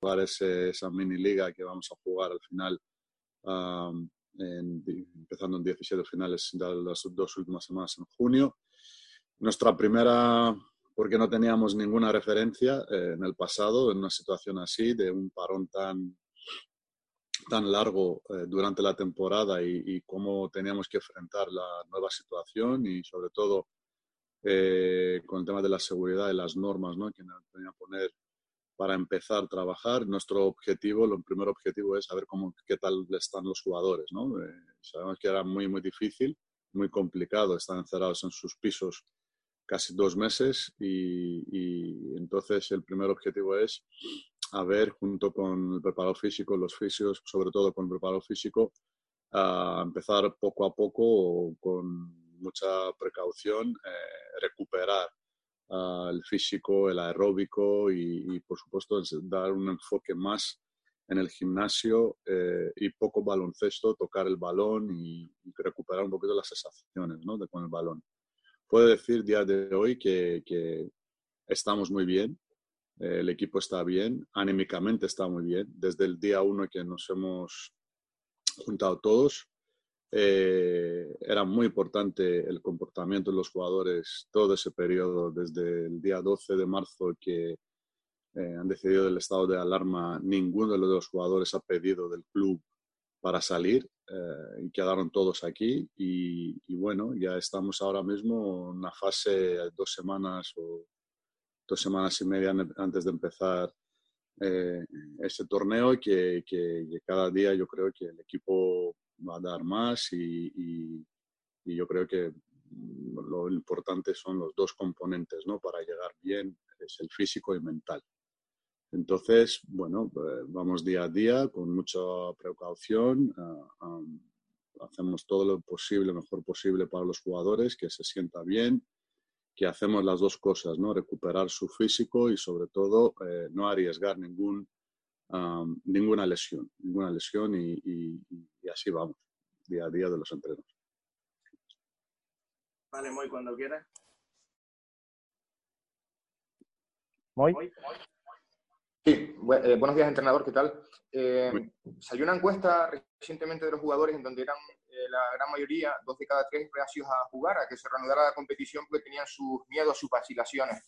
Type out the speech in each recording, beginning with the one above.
jugar esa mini liga que vamos a jugar al final, empezando en 17 finales de las dos últimas semanas en junio. Nuestra primera, porque no teníamos ninguna referencia eh, en el pasado en una situación así, de un parón tan, tan largo eh, durante la temporada y, cómo teníamos que enfrentar la nueva situación y sobre todo eh, con el tema de la seguridad y las normas ¿no? que nos tenía que poner para empezar a trabajar. Nuestro objetivo, el primer objetivo es saber cómo, qué tal están los jugadores. ¿no? Eh, sabemos que era muy, muy difícil, muy complicado, están encerrados en sus pisos casi dos meses y, entonces el primer objetivo es a ver junto con el preparado físico, los fisios, sobre todo con el preparado físico, empezar poco a poco con mucha precaución, eh, recuperar uh, el físico, el aeróbico y, por supuesto dar un enfoque más en el gimnasio eh, y poco baloncesto, tocar el balón y, recuperar un poquito las sensaciones ¿no? con el balón. Puedo decir día de hoy que, estamos muy bien, el equipo está bien, anímicamente está muy bien. Desde el día uno que nos hemos juntado todos, eh, era muy importante el comportamiento de los jugadores todo ese periodo, desde el día 12 de marzo que eh, han decidido el estado de alarma, ninguno de los jugadores ha pedido del club para salir eh, y quedaron todos aquí. Y, y, bueno, ya estamos ahora mismo en una fase dos semanas o dos semanas y media antes de empezar ese torneo y que, que, cada día yo creo que el equipo va a dar más y, yo creo que lo importante son los dos componentes ¿no? para llegar bien, es el físico y mental. Entonces, bueno, eh, vamos día a día con mucha precaución, uh, um, hacemos todo lo posible, mejor posible para los jugadores, que se sienta bien, que hacemos las dos cosas, ¿no? Recuperar su físico y sobre todo eh, no arriesgar ningún, ninguna lesión, ninguna lesión y, así vamos, día a día de los entrenos. Vale, muy cuando quieras. Muy. Sí, eh, buenos días, entrenador, ¿qué tal? Eh, salió una encuesta recientemente de los jugadores en donde eran eh, la gran mayoría, dos de cada tres, reacios a jugar, a que se reanudara la competición porque tenían sus miedos, sus vacilaciones.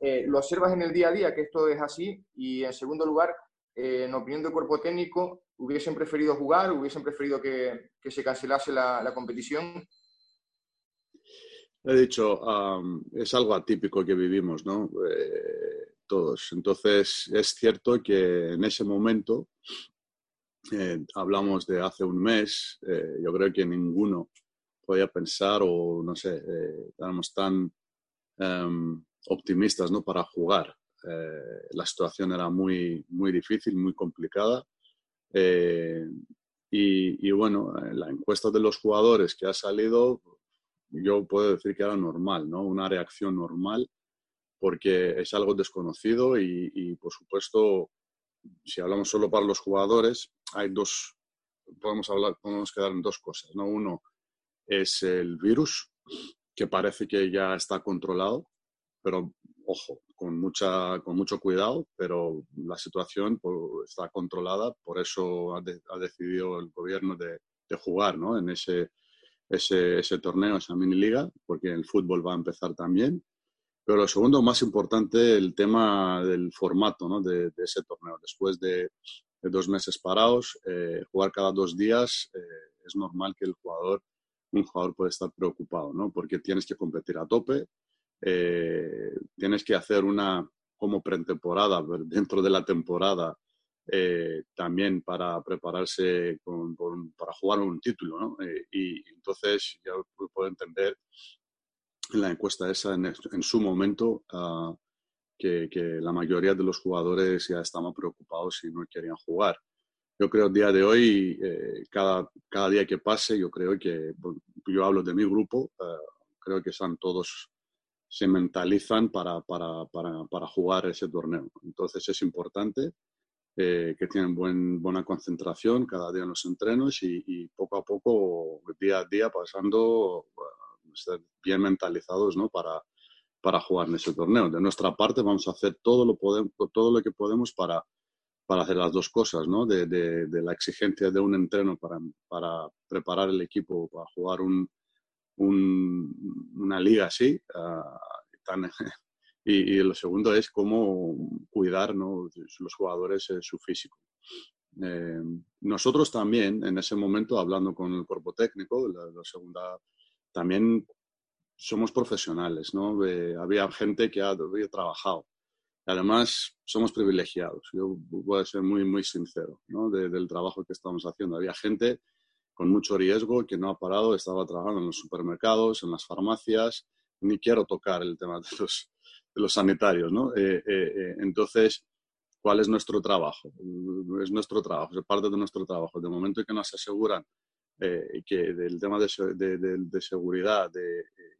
Eh, ¿Lo observas en el día a día que esto es así? Y en segundo lugar, eh, en opinión del cuerpo técnico, ¿hubiesen preferido jugar? ¿Hubiesen preferido que, que se cancelase la, la, competición? He dicho, es algo atípico que vivimos, ¿no? todos. Entonces, es cierto que en ese momento eh, hablamos de hace un mes, eh, yo creo que ninguno podía pensar o no sé, eh, éramos tan em, optimistas ¿no? para jugar. La situación era muy, muy difícil, muy complicada. Y, y, bueno, la encuesta de los jugadores que ha salido, yo puedo decir que era normal, ¿no? Una reacción normal, porque es algo desconocido y, y por supuesto, si hablamos solo para los jugadores, hay dos, podemos hablar, podemos quedar en dos cosas, ¿no? Uno es el virus, que parece que ya está controlado, pero ojo, con, mucha, con mucho cuidado, pero la situación pues, está controlada, por eso ha, decidido el gobierno de, de jugar ¿no? en ese, ese, ese, torneo, esa mini liga, porque el fútbol va a empezar también. Pero lo segundo, más importante, el tema del formato ¿no? de, de, ese torneo. Después de, de dos meses parados, eh, jugar cada dos días, eh, es normal que el jugador, un jugador puede estar preocupado, ¿no? Porque tienes que competir a tope, eh, tienes que hacer una como pretemporada dentro de la temporada también para prepararse con, para jugar un título, ¿no? y entonces ya puedo entender en la encuesta esa en, en su momento uh, que, la mayoría de los jugadores ya estaban preocupados y no querían jugar. Yo creo que día de hoy, eh, cada, cada día que pase, yo creo que, yo hablo de mi grupo, eh, creo que están todos, se mentalizan para, para, para, para jugar ese torneo. Entonces es importante eh, que tienen buen, buena concentración cada día en los entrenos y, poco a poco, día a día, pasando, bien mentalizados ¿no? para, para jugar en ese torneo. De nuestra parte vamos a hacer todo lo, podemos, todo lo que podemos para, para hacer las dos cosas, ¿no? De, de, la exigencia de un entreno para, para, preparar el equipo para jugar un, un, una liga así. Uh, y, lo segundo es cómo cuidar los jugadores eh, su físico. Eh, nosotros también, en ese momento, hablando con el cuerpo técnico, la segunda, también somos profesionales, ¿no? Eh, había gente que había trabajado además somos privilegiados. Yo voy a ser muy, muy sincero ¿no? del trabajo que estamos haciendo. Había gente con mucho riesgo que no ha parado, estaba trabajando en los supermercados, en las farmacias. Ni quiero tocar el tema de los, sanitarios. ¿no? Eh, eh, eh, entonces, ¿cuál es nuestro trabajo? Es nuestro trabajo, es parte de nuestro trabajo. De momento que nos aseguran que del tema de, de, seguridad,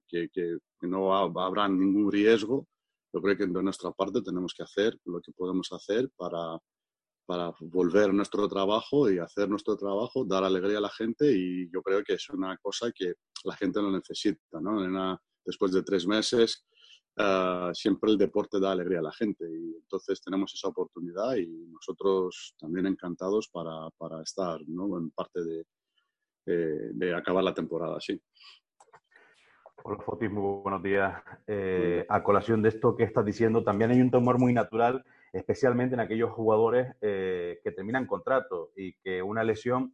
que, que, no habrá ningún riesgo, yo creo que de nuestra parte tenemos que hacer lo que podemos hacer para, para volver nuestro trabajo y hacer nuestro trabajo, dar alegría a la gente y yo creo que es una cosa que la gente lo necesita. ¿no? después de tres meses, uh, siempre el deporte da alegría a la gente y entonces tenemos esa oportunidad y nosotros también encantados para, para estar ¿no? en parte de, de, de acabar la temporada así. Hola Fotis, muy buenos días. Eh, a colación de esto que estás diciendo, también hay un temor muy natural, especialmente en aquellos jugadores eh, que terminan contrato y que una lesión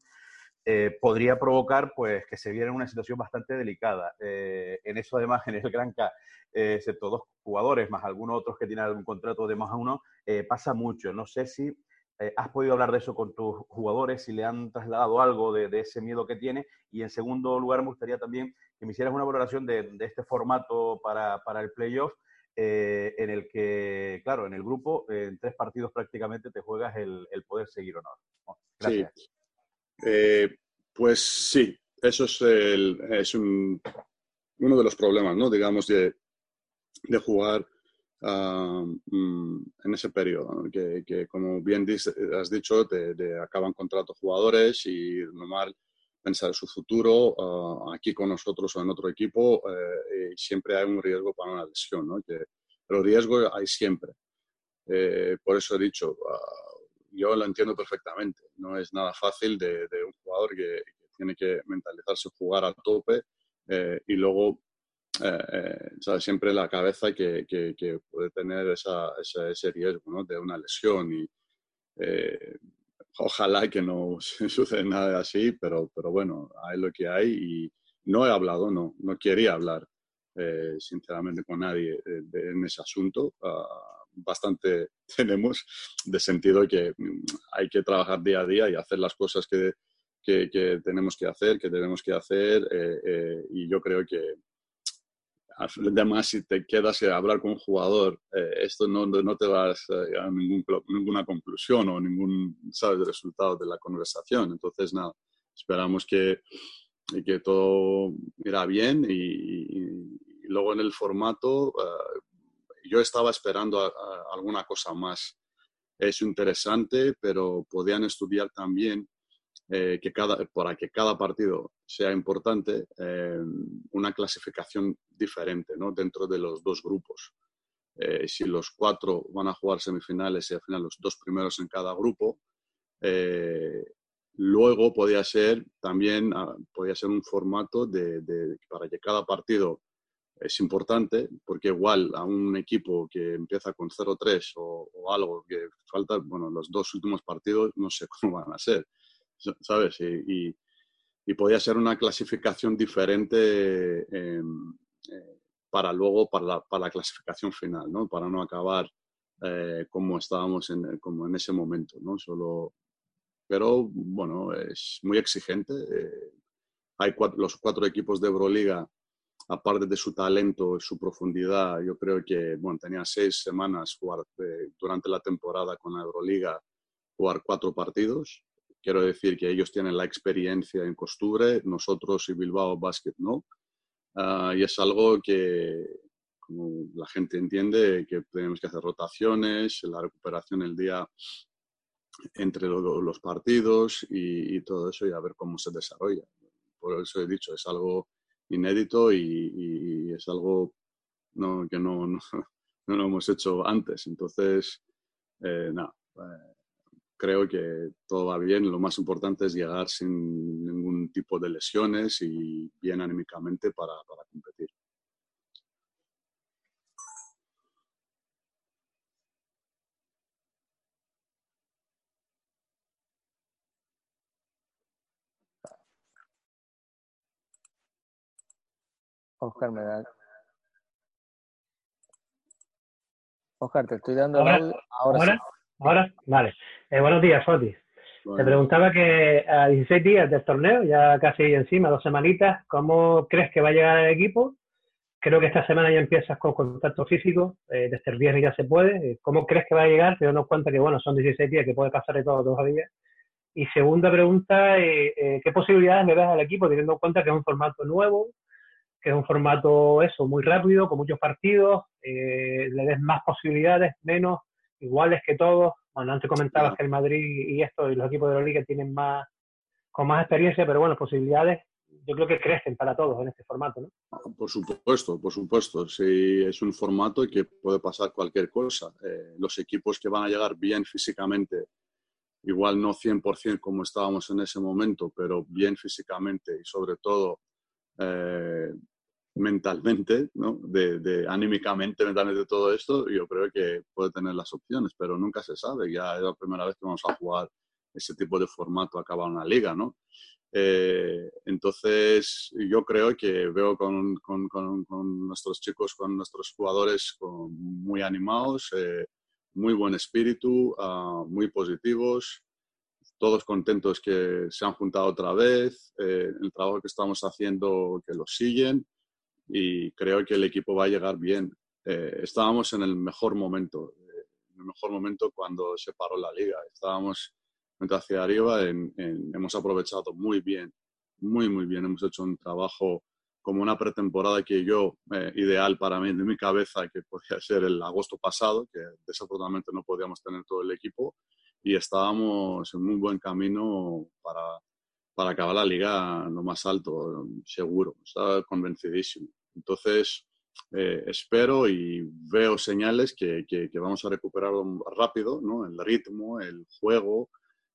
eh, podría provocar pues, que se viera en una situación bastante delicada. en eso, además, en el Gran K, excepto dos jugadores, más algunos otros que tienen algún contrato de más a uno, pasa mucho. No sé si eh, ¿Has podido hablar de eso con tus jugadores? Si le han trasladado algo de, ese miedo que tiene. Y en segundo lugar, me gustaría también que me hicieras una valoración de, este formato para, para el playoff, eh, en el que, claro, en el grupo, en tres partidos prácticamente te juegas el, poder seguir o no. Gracias. Sí. Eh, pues sí, eso es, el, es un, uno de los problemas, ¿no? Digamos, de, de jugar Mm, en ese periodo, que, como bien has dicho, te, acaban contratos jugadores y normal pensar su futuro ah, aquí con nosotros o en otro equipo, eh, siempre hay un riesgo para una lesión, ¿no? que, pero riesgo hay siempre. Eh, por eso he dicho, ah, yo lo entiendo perfectamente, no es nada fácil de, un jugador que, tiene que mentalizarse jugar a tope eh, y luego eh siempre la cabeza que, que, puede tener esa, ese riesgo ¿no? de una lesión y ojalá que no suceda nada así, pero, pero bueno, hay lo que hay y no he hablado, no, no quería hablar eh, sinceramente con nadie en ese asunto. Ah, bastante tenemos de sentido que mm, hay que trabajar día a día y hacer las cosas que, que, que tenemos que hacer, que tenemos que hacer y yo creo que además si te quedas a hablar con un jugador, eh, esto no, no, te vas a ningún, ninguna conclusión o ningún ¿sabes? resultado de la conversación. Entonces, nada, esperamos que, que todo irá bien y, luego en el formato eh, yo estaba esperando alguna cosa más. Es interesante, pero podían estudiar también eh, que cada, para que cada partido sea importante, eh, una clasificación diferente ¿no? dentro de los dos grupos. Eh, si los cuatro van a jugar semifinales y al final los dos primeros en cada grupo, luego podía ser también ah, podía ser un formato de, para que cada partido es importante, porque igual a un equipo que empieza con 0-3 o, o, algo que falta, bueno, los dos últimos partidos no sé cómo van a ser ¿sabes? Y, y, podía ser una clasificación diferente em, eh, para luego, para la, para la, clasificación final, ¿no? Para no acabar eh, como estábamos en, como en ese momento, ¿no? Solo, pero, bueno, es muy exigente. Eh, hay los cuatro equipos de Euroliga, aparte de su talento, su profundidad, yo creo que, bueno, tenía seis semanas jugar durante la temporada con la Euroliga, jugar cuatro partidos Quiero decir que ellos tienen la experiencia en costure, nosotros y Bilbao Basket no. Ah, y es algo que, como la gente entiende, que tenemos que hacer rotaciones, la recuperación el día entre los partidos y, todo eso y a ver cómo se desarrolla. Por eso he dicho, es algo inédito y, es algo que no, no, lo hemos hecho antes. Entonces, eh, nada, eh, creo que todo va bien. Lo más importante es llegar sin ningún tipo de lesiones y bien anímicamente para, para competir. Oscar me da. Oscar, te estoy dando ahora, Ahora, ¿Ahora? Vale. Eh, buenos días, Foti. Te preguntaba que a 16 días del torneo, ya casi encima, dos semanitas, ¿cómo crees que va a llegar el equipo? Creo que esta semana ya empiezas con contacto físico, eh, desde el viernes ya se puede. ¿Cómo crees que va a llegar? Te nos cuenta que, bueno, son 16 días, que puede pasar de todo todavía. Y segunda pregunta, eh, eh, ¿qué posibilidades le das al equipo, teniendo en cuenta que es un formato nuevo, que es un formato eso, muy rápido, con muchos partidos, eh, le des más posibilidades, menos, iguales que todos. Bueno, antes comentabas que el Madrid y esto y los equipos de la liga tienen más, con más experiencia, pero bueno, posibilidades yo creo que crecen para todos en este formato, ¿no? Por supuesto, por supuesto. Sí, es un formato que puede pasar cualquier cosa. Eh, los equipos que van a llegar bien físicamente, igual no 100% como estábamos en ese momento, pero bien físicamente y sobre todo eh, mentalmente, ¿no? de, de, anímicamente, mentalmente todo esto, yo creo que puede tener las opciones, pero nunca se sabe. Ya es la primera vez que vamos a jugar ese tipo de formato acaba una liga, ¿no? Eh, entonces, yo creo que veo con, con, con, nuestros chicos, con nuestros jugadores muy animados, eh, muy buen espíritu, uh, muy positivos, todos contentos que se han juntado otra vez, eh, el trabajo que estamos haciendo que lo siguen y creo que el equipo va a llegar bien. Eh, estábamos en el mejor momento, eh, en el mejor momento cuando se paró la liga. Estábamos hacia arriba, hemos aprovechado muy bien, muy, muy bien. Hemos hecho un trabajo como una pretemporada que yo, eh, ideal para mí, de mi cabeza, que podía ser el agosto pasado, que desafortunadamente no podíamos tener todo el equipo, y estábamos en muy buen camino para, para acabar la liga lo más alto, seguro, estaba convencidísimo. Entonces, eh, espero y veo señales que, que, vamos a recuperar rápido ¿no? el ritmo, el juego,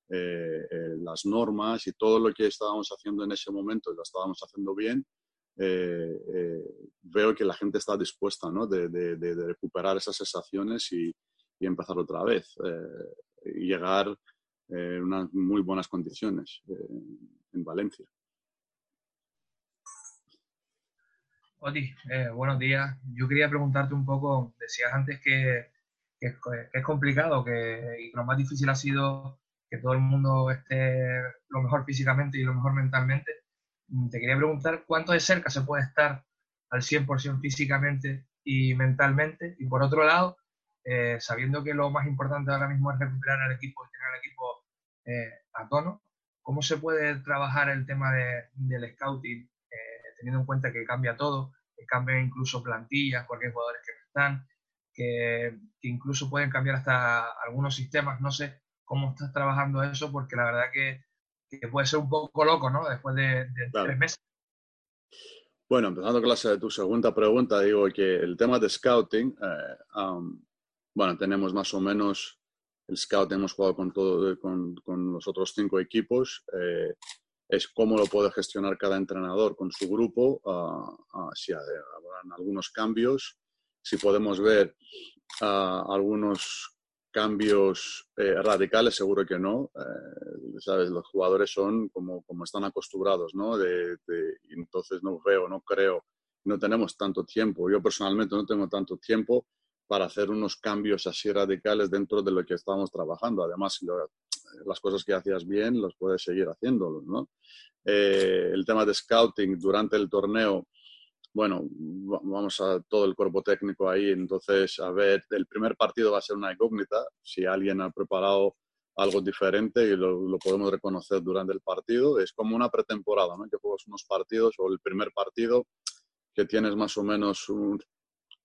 eh, eh, las normas y todo lo que estábamos haciendo en ese momento lo estábamos haciendo bien. veo que la gente está dispuesta ¿no? de, de, de, recuperar esas sensaciones y, y empezar otra vez y llegar en unas muy buenas condiciones en Valencia. Oti, eh, buenos días. Yo quería preguntarte un poco, decías antes que, es, complicado que, y lo más difícil ha sido que todo el mundo esté lo mejor físicamente y lo mejor mentalmente. Te quería preguntar cuánto de cerca se puede estar al 100% físicamente y mentalmente. Y por otro lado, eh, sabiendo que lo más importante ahora mismo es recuperar al equipo y tener al equipo eh, a tono, ¿cómo se puede trabajar el tema del scouting, eh, teniendo en cuenta que cambia todo, que cambia incluso plantillas, cualquier jugadores que no están, que, incluso pueden cambiar hasta algunos sistemas? No sé cómo estás trabajando eso, porque la verdad que, puede ser un poco loco, ¿no? Después de, tres meses. Bueno, empezando con la, tu segunda pregunta, digo que el tema de scouting, bueno, tenemos más o menos el scout, hemos jugado con, todo, con, con los otros cinco equipos. Eh, es cómo lo puede gestionar cada entrenador con su grupo, uh, si habrán algunos cambios, si podemos ver uh, algunos cambios eh, radicales, seguro que no. Eh, ¿sabes? Los jugadores son como, como están acostumbrados, ¿no? De, de, entonces no veo, no creo, no tenemos tanto tiempo. Yo personalmente no tengo tanto tiempo para hacer unos cambios así radicales dentro de lo que estábamos trabajando. Además, las cosas que hacías bien, los puedes seguir haciéndolo, ¿no? Eh, el tema de scouting durante el torneo, bueno, vamos a todo el cuerpo técnico ahí, entonces, a ver, el primer partido va a ser una incógnita, si alguien ha preparado algo diferente y lo, lo, podemos reconocer durante el partido. Es como una pretemporada, ¿no? Que juegas unos partidos o el primer partido que tienes más o menos un,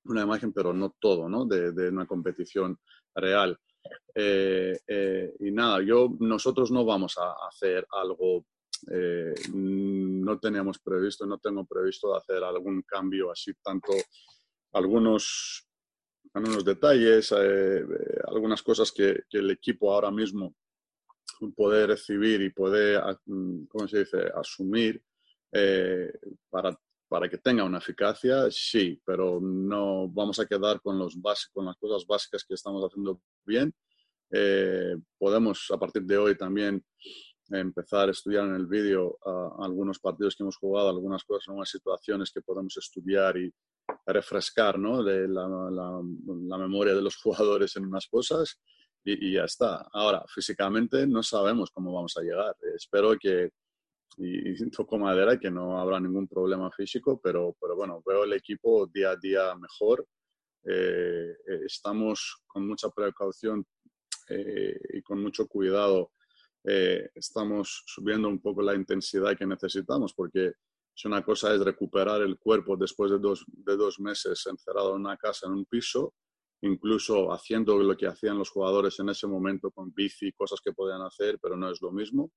una imagen, pero no todo, ¿no? De, de una competición real. Eh, eh, y nada, yo, nosotros no vamos a hacer algo, eh, no teníamos previsto, no tengo previsto hacer algún cambio así, tanto algunos, algunos detalles, algunas cosas que, que, el equipo ahora mismo poder recibir y poder, mm, ¿cómo se dice?, asumir para, para que tenga una eficacia, sí, pero no vamos a quedar con, los con las cosas básicas que estamos haciendo bien. Eh, podemos a partir de hoy también empezar a estudiar en el vídeo algunos partidos que hemos jugado, algunas cosas, algunas situaciones que podemos estudiar y refrescar ¿no? de la, la, memoria de los jugadores en unas cosas y, y, ya está. Ahora, físicamente no sabemos cómo vamos a llegar. Espero que, y, toco madera, que no habrá ningún problema físico, pero, pero bueno, veo el equipo día a día mejor. Eh, eh, estamos con mucha precaución eh, y con mucho cuidado eh, estamos subiendo un poco la intensidad que necesitamos, porque si una cosa es recuperar el cuerpo después de dos, de dos meses encerrado en una casa, en un piso, incluso haciendo lo que hacían los jugadores en ese momento con bici, cosas que podían hacer, pero no es lo mismo.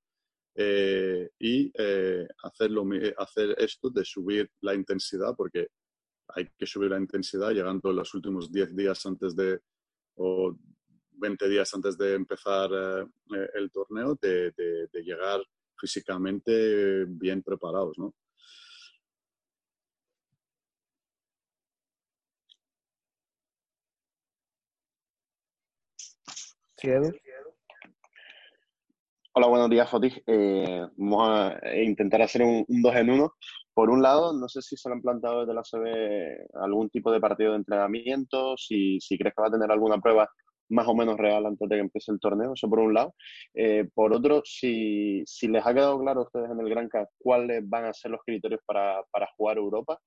Eh, y eh, hacerlo, hacer esto de subir la intensidad, porque hay que subir la intensidad llegando los últimos 10 días antes de, o 20 días antes de empezar eh, eh, el torneo, de, llegar físicamente bien preparados, ¿no? Hola, buenos días, Fotis. Eh, vamos a intentar hacer un, dos en uno. Por un lado, no sé si se lo han planteado desde la CB algún tipo de partido de entrenamiento, si, si crees que va a tener alguna prueba más o menos real antes de que empiece el torneo, eso por un lado. Eh, por otro, si, si, les ha quedado claro a ustedes en el Gran Granca cuáles van a ser los criterios para, para jugar Europa.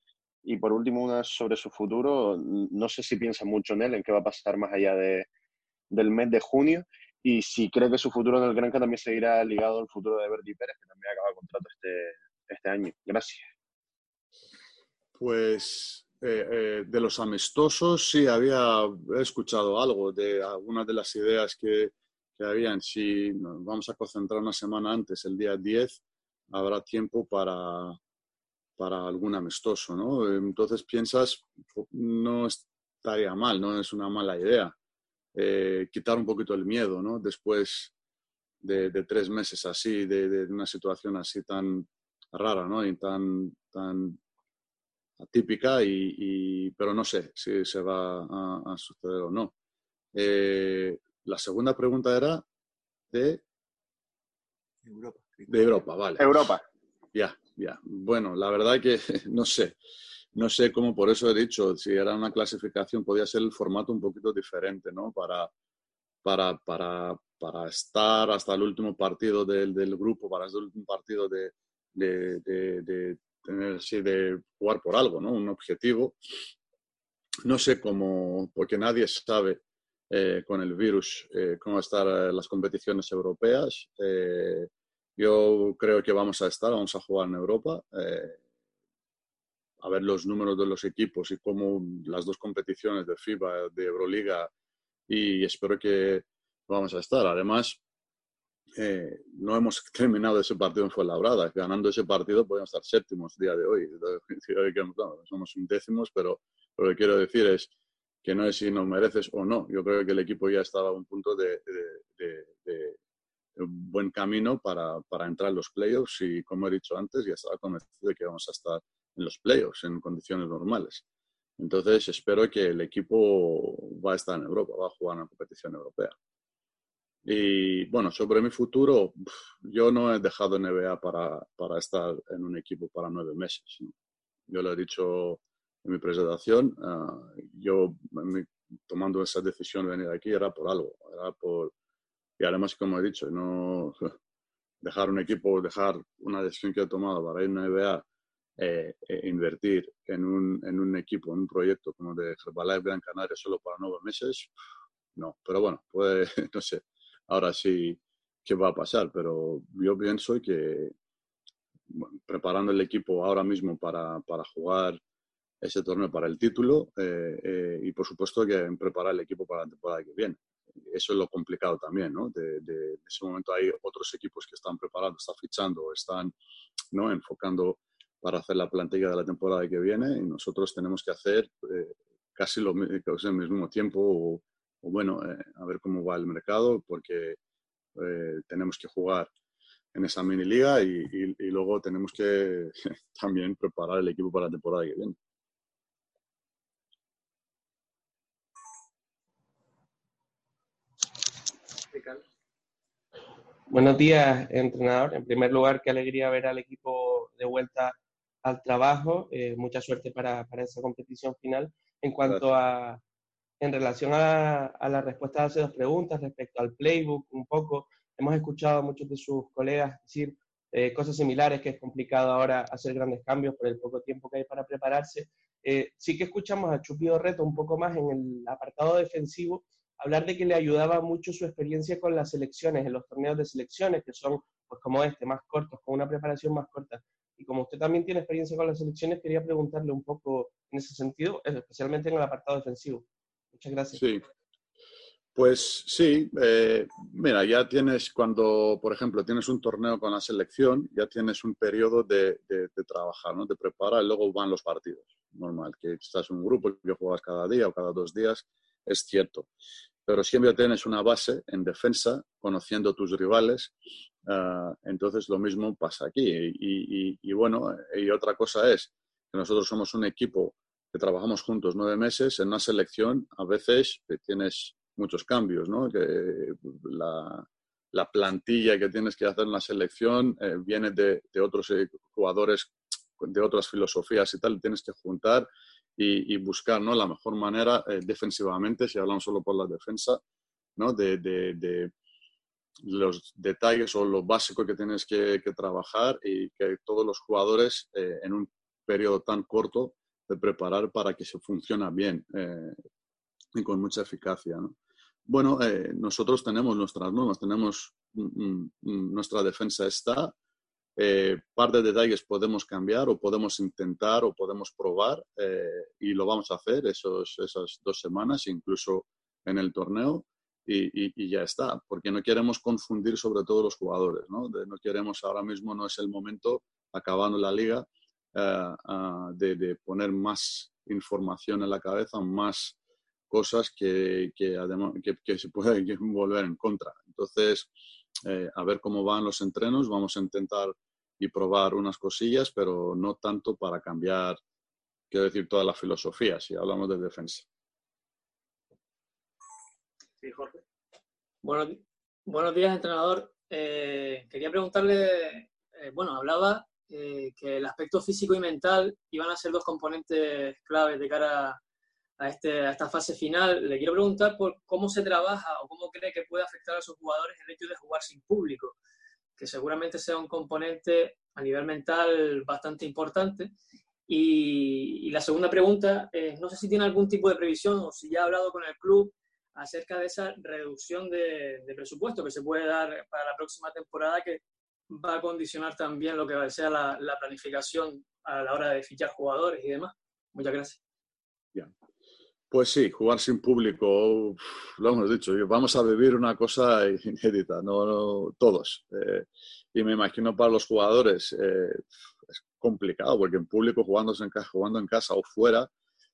Y por último, una sobre su futuro. No sé si piensa mucho en él, en qué va a pasar más allá de, del mes de junio. Y si cree que su futuro en el Granca también seguirá ligado al futuro de Verdi Pérez, que también acaba el contrato este, este año. Gracias. Pues eh, eh, de los amistosos sí había escuchado algo de algunas de las ideas que, habían. Si vamos a concentrar una semana antes, el día 10, habrá tiempo para, para algún amistoso, ¿no? Entonces piensas, no estaría mal, no es una mala idea. Eh, quitar un poquito el miedo, ¿no? Después de, de tres meses así, de, de, una situación así tan rara, ¿no? Y tan, tan típica, y, pero no sé si se va a, suceder o no. Eh, la segunda pregunta era de... Europa. De Europa, vale. Europa. Ya, ya. Bueno, la verdad que no sé. No sé cómo, por eso he dicho, si era una clasificación, podía ser el formato un poquito diferente, ¿no? Para, para, para, para estar hasta el último partido del, del grupo, para el último partido de, de, de, tener así de jugar por algo, ¿no? Un objetivo. No sé cómo, porque nadie sabe eh, con el virus eh, cómo estar eh, las competiciones europeas. yo creo que vamos a estar, vamos a jugar en Europa. A ver los números de los equipos y cómo las dos competiciones de FIBA, de Euroliga, y espero que vamos a estar. Además, eh, no hemos terminado ese partido en Fuenlabrada. Ganando ese partido podemos estar séptimos día de hoy. somos décimos, pero lo que quiero decir es que no es si nos mereces o no. Yo creo que el equipo ya estaba a un punto de, de, un buen camino para, para, entrar en los playoffs y, como he dicho antes, ya estaba convencido de que vamos a estar en los playoffs en condiciones normales. Entonces, espero que el equipo va a estar en Europa, va a jugar una competición europea. Y bueno, sobre mi futuro, yo no he dejado NBA para, para estar en un equipo para nueve meses. Yo lo he dicho en mi presentación, ah, yo tomando esa decisión de venir aquí era por algo, era por... Y además, como he dicho, no dejar un equipo, dejar una decisión que he tomado para ir a NBA, eh, e invertir en un, en un equipo, en un proyecto como de Herbalife Gran Canaria solo para nueve meses, no. Pero bueno, puede, no sé, ahora sí qué va a pasar, pero yo pienso que preparando el equipo ahora mismo para, para, jugar ese torneo para el título eh, eh, y por supuesto que preparar el equipo para la temporada que viene. Eso es lo complicado también, ¿no? De, de, ese momento hay otros equipos que están preparando, están fichando, están ¿no? enfocando para hacer la plantilla de la temporada que viene y nosotros tenemos que hacer eh, casi lo, al mismo tiempo o bueno, eh, a ver cómo va el mercado, porque eh, tenemos que jugar en esa mini liga y, y luego tenemos que también preparar el equipo para la temporada que viene. Buenos días, entrenador. En primer lugar, qué alegría ver al equipo de vuelta al trabajo. Eh, mucha suerte para, para, esa competición final. En cuanto a, en relación a, a, la respuesta a hace dos preguntas respecto al playbook, un poco, hemos escuchado a muchos de sus colegas decir eh, cosas similares, que es complicado ahora hacer grandes cambios por el poco tiempo que hay para prepararse. Eh, sí que escuchamos a Chupio Reto un poco más en el apartado defensivo, hablar de que le ayudaba mucho su experiencia con las selecciones, en los torneos de selecciones, que son, pues como este, más cortos, con una preparación más corta. Y como usted también tiene experiencia con las selecciones, quería preguntarle un poco en ese sentido, especialmente en el apartado defensivo. Muchas gracias. Sí. Pues sí, eh, mira, ya tienes cuando, por ejemplo, tienes un torneo con la selección, ya tienes un periodo de, de, de trabajar, ¿no? de preparar y luego van los partidos. Normal, que estás en un grupo que juegas cada día o cada dos días, es cierto pero siempre tienes una base en defensa, conociendo tus rivales. Uh, entonces lo mismo pasa aquí. Y, y, y, bueno, y otra cosa es que nosotros somos un equipo que trabajamos juntos nueve meses. En una selección a veces tienes muchos cambios, ¿no? Que la, la plantilla que tienes que hacer en la selección eh, viene de, de otros eh, jugadores de otras filosofías y tal, tienes que juntar y, y buscar ¿no? la mejor manera eh, defensivamente, si hablamos solo por la defensa, ¿no? de, de, de, los detalles o lo básico que tienes que, que trabajar y que todos los jugadores eh, en un periodo tan corto de preparar para que se funcione bien eh, y con mucha eficacia. ¿no? Bueno, eh, nosotros tenemos nuestras normas, tenemos mm, mm, nuestra defensa está, eh, par de detalles podemos cambiar o podemos intentar o podemos probar eh, y lo vamos a hacer esos, esas dos semanas, incluso en el torneo. Y, ya está, porque no queremos confundir sobre todo los jugadores, ¿no? No queremos ahora mismo, no es el momento, acabando la liga, uh, uh, de, poner más información en la cabeza, más cosas que, que, que, que se pueden volver en contra. Entonces, eh, a ver cómo van los entrenos, vamos a intentar y probar unas cosillas, pero no tanto para cambiar, quiero decir, toda la filosofía, si hablamos de defensa. Sí, Jorge. Buenos, buenos días, entrenador. Eh, quería preguntarle, eh, bueno, hablaba eh, que el aspecto físico y mental iban a ser dos componentes claves de cara a, este, a esta fase final. Le quiero preguntar por cómo se trabaja o cómo cree que puede afectar a sus jugadores el hecho de jugar sin público que seguramente sea un componente a nivel mental bastante importante. Y, y, la segunda pregunta es, no sé si tiene algún tipo de previsión o si ya ha hablado con el club acerca de esa reducción de, de presupuesto que se puede dar para la próxima temporada que va a condicionar también lo que sea la, la planificación a la hora de fichar jugadores y demás. Muchas gracias. Bien. Pues sí, jugar sin público, lo hemos dicho, vamos a vivir una cosa inédita, no, no todos. Eh, y me imagino para los jugadores eh, es complicado, porque en público jugando en, jugando en casa o fuera,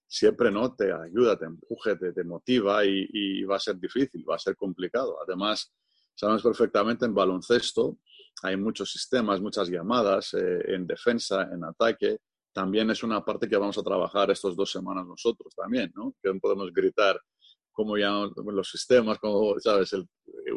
siempre no te ayuda, te empuje, te, te motiva y, va a ser difícil, va a ser complicado. Además, sabemos perfectamente en baloncesto hay muchos sistemas, muchas llamadas eh, en defensa, en ataque también es una parte que vamos a trabajar estas dos semanas nosotros también, ¿no? Que podemos gritar como ya los sistemas, como, ¿sabes? El,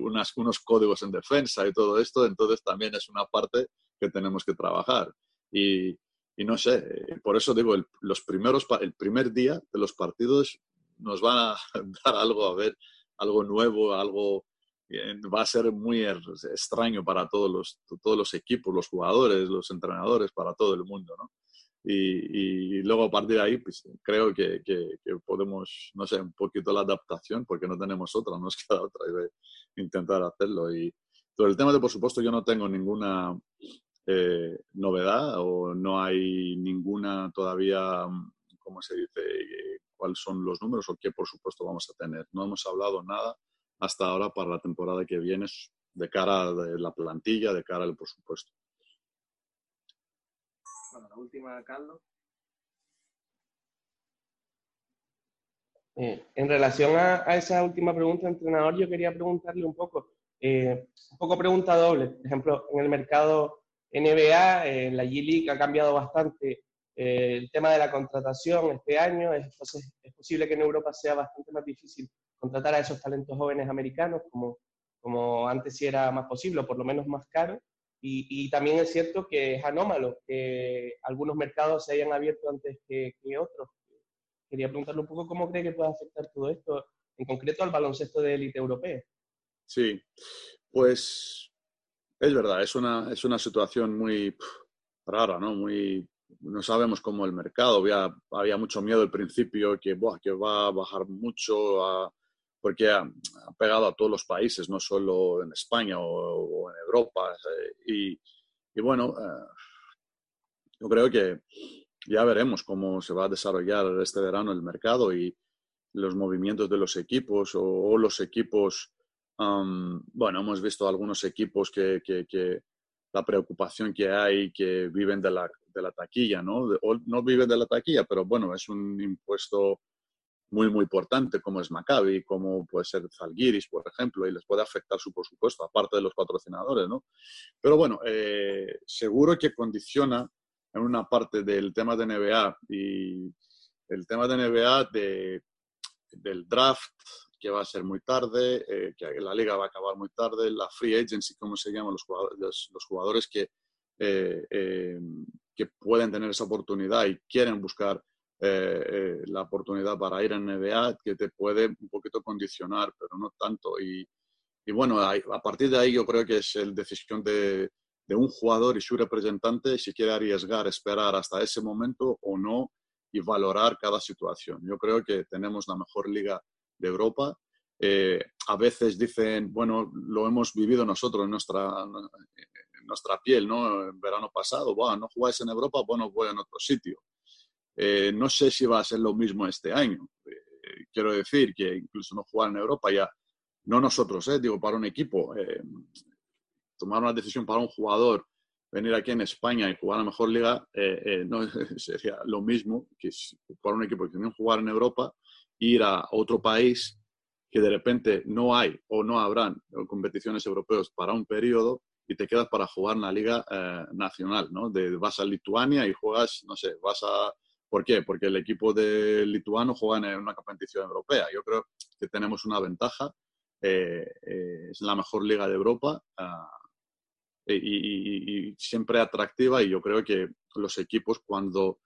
unos códigos en defensa y todo esto, entonces también es una parte que tenemos que trabajar. Y, y no sé, por eso digo, el, los primeros, el primer día de los partidos nos van a dar algo a ver, algo nuevo, algo va a ser muy extraño para todos los, todos los equipos, los jugadores, los entrenadores, para todo el mundo, ¿no? Y, y, luego a partir de ahí, pues creo que, que, que, podemos, no sé, un poquito la adaptación, porque no tenemos otra, no nos queda otra, y de intentar hacerlo. Y todo el tema de, por supuesto, yo no tengo ninguna eh, novedad o no hay ninguna todavía, ¿cómo se dice?, cuáles son los números o qué, por supuesto, vamos a tener. No hemos hablado nada hasta ahora para la temporada que viene de cara a la plantilla, de cara al presupuesto. Bueno, la última, Carlos. Eh, en relación a, a, esa última pregunta, entrenador, yo quería preguntarle un poco, Eh, un poco pregunta doble. Por ejemplo, en el mercado NBA, eh, la G-League ha cambiado bastante eh, el tema de la contratación este año. Entonces, es posible que en Europa sea bastante más difícil contratar a esos talentos jóvenes americanos, como, como antes sí era más posible, o por lo menos más caro. Y, también es cierto que es anómalo que algunos mercados se hayan abierto antes que, que otros. Quería preguntarle un poco cómo cree que puede afectar todo esto, en concreto al baloncesto de élite europeo. Sí, pues es verdad, es una, es una situación muy rara, ¿no? Muy, no sabemos cómo el mercado, había, había mucho miedo al principio que, que va a bajar mucho, porque ha, pegado a todos los países, no solo en España o, en Europa. Eh, y, bueno, eh, yo creo que ya veremos cómo se va a desarrollar este verano el mercado y los movimientos de los equipos o los equipos bueno, hemos visto algunos equipos que, la preocupación que hay, que viven de la, de la taquilla, ¿no? O no viven de la taquilla, pero bueno, es un impuesto muy, muy importante, como es Maccabi, como puede ser Zalgiris, por ejemplo, y les puede afectar su presupuesto, aparte de los patrocinadores, ¿no? Pero bueno, eh, seguro que condiciona en una parte del tema de NBA y el tema de NBA de, del draft que va a ser muy tarde, eh, que la liga va a acabar muy tarde, la free agency, como se llaman los jugadores, los, jugadores que, eh, eh, que pueden tener esa oportunidad y quieren buscar la oportunidad para ir a NBA, que te puede un poquito condicionar, pero no tanto. Y, y bueno, a partir de ahí yo creo que es la decisión de, de un jugador y su representante si quiere arriesgar, esperar hasta ese momento o no y valorar cada situación. Yo creo que tenemos la mejor liga de Europa. Eh, a veces dicen, bueno, lo hemos vivido nosotros en nuestra, nuestra piel, ¿no? En verano pasado, bueno, no jugáis en Europa, bueno, voy en otro sitio. Eh, no sé si va a ser lo mismo este año. Eh, quiero decir que incluso no jugar en Europa ya, no nosotros, digo, para un equipo, tomar una decisión para un jugador, venir aquí en España y jugar a la mejor liga, no sería lo mismo que para un equipo que que jugar en Europa ir a otro país que de repente no hay o no habrán competiciones europeas para un periodo y te quedas para jugar en la liga eh, nacional, ¿no? De, vas a Lituania y juegas, no sé, vas a... ¿Por qué? Porque el equipo de lituano juega en una competición europea. Yo creo que tenemos una ventaja. Eh, eh, es la mejor liga de Europa ah, y, y, siempre atractiva y yo creo que los equipos cuando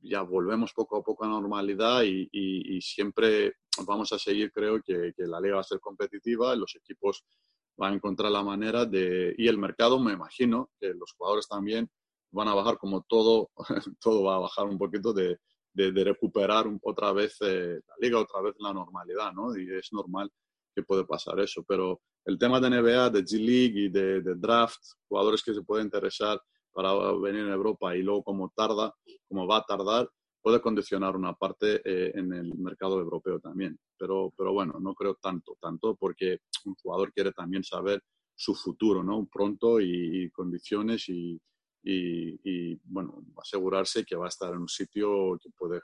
ya volvemos poco a poco a normalidad y, siempre vamos a seguir, creo que, la liga va a ser competitiva, los equipos van a encontrar la manera de, y el mercado me imagino que los jugadores también van a bajar como todo, todo va a bajar un poquito de, de, recuperar otra vez eh, la liga, otra vez la normalidad, ¿no? Y es normal que puede pasar eso, pero el tema de NBA, de G-League y de, de draft, jugadores que se pueden interesar para venir a Europa y luego como tarda, como va a tardar, puede condicionar una parte eh, en el mercado europeo también. Pero, pero bueno, no creo tanto, tanto porque un jugador quiere también saber su futuro, ¿no? Pronto y, condiciones y, y, bueno, asegurarse que va a estar en un sitio que puede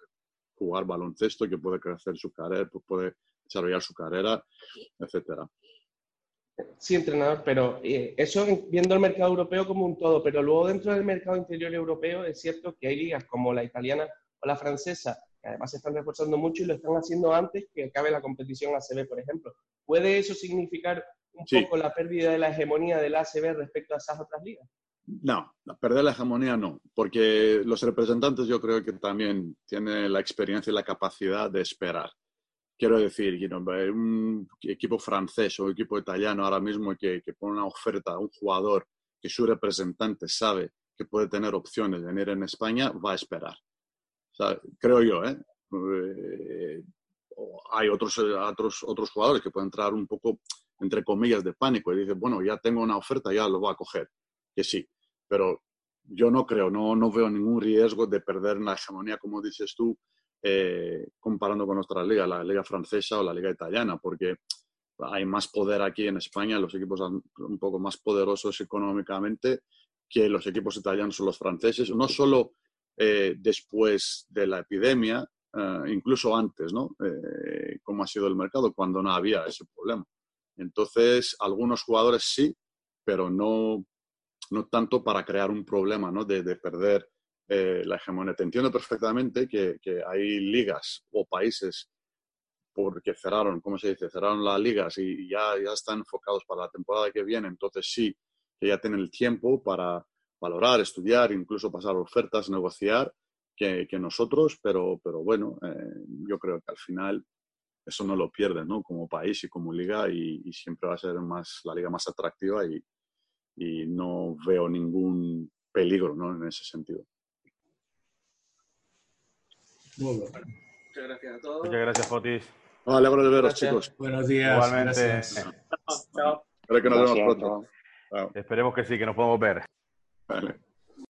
jugar baloncesto, que puede crecer su carrera, puede desarrollar su carrera, etcétera. Sí, entrenador, pero eh, eso viendo el mercado europeo como un todo, pero luego dentro del mercado interior europeo es cierto que hay ligas como la italiana o la francesa, que además se están reforzando mucho y lo están haciendo antes que acabe la competición ACB, por ejemplo. ¿Puede eso significar un poco la pérdida de la hegemonía del ACB respecto a esas otras ligas? No, perder la hegemonía no, porque los representantes yo creo que también tienen la experiencia y la capacidad de esperar. Quiero decir, un equipo francés o un equipo italiano ahora mismo que, pone una oferta a un jugador que su representante sabe que puede tener opciones de venir en España, va a esperar. creo yo, ¿eh? ¿eh? hay otros, otros, otros jugadores que pueden entrar un poco, entre comillas, de pánico y dicen, bueno, ya tengo una oferta, ya lo voy a coger. Que sí, pero yo no creo, no, no veo ningún riesgo de perder la hegemonía, como dices tú, eh, comparando con nuestra liga, la liga francesa o la liga italiana, porque hay más poder aquí en España, los equipos son un poco más poderosos económicamente que los equipos italianos o los franceses, no solo eh, después de la epidemia, eh, incluso antes, ¿no? como ha sido el mercado, cuando no había ese problema. Entonces, algunos jugadores sí, pero no, no tanto para crear un problema ¿no? de, de perder eh, la hegemonía. Te entiendo perfectamente que, que, hay ligas o países porque cerraron, ¿cómo se dice? Cerraron las ligas y ya, ya están enfocados para la temporada que viene. Entonces sí, que ya tienen el tiempo para valorar, estudiar, incluso pasar ofertas, negociar, que, que nosotros, pero, pero bueno, eh, yo creo que al final eso no lo pierden, ¿no? Como país y como liga y, y siempre va a ser más, la liga más atractiva y, y no veo ningún peligro, ¿no? En ese sentido. Muy bueno. Muchas gracias a todos. Muchas gracias, Fotis. Me alegro de veros, gracias. chicos. Buenos días. Igualmente. Gracias. Chao. Espero que nos vemos pronto. Esperemos que sí, que nos podamos ver. Vale.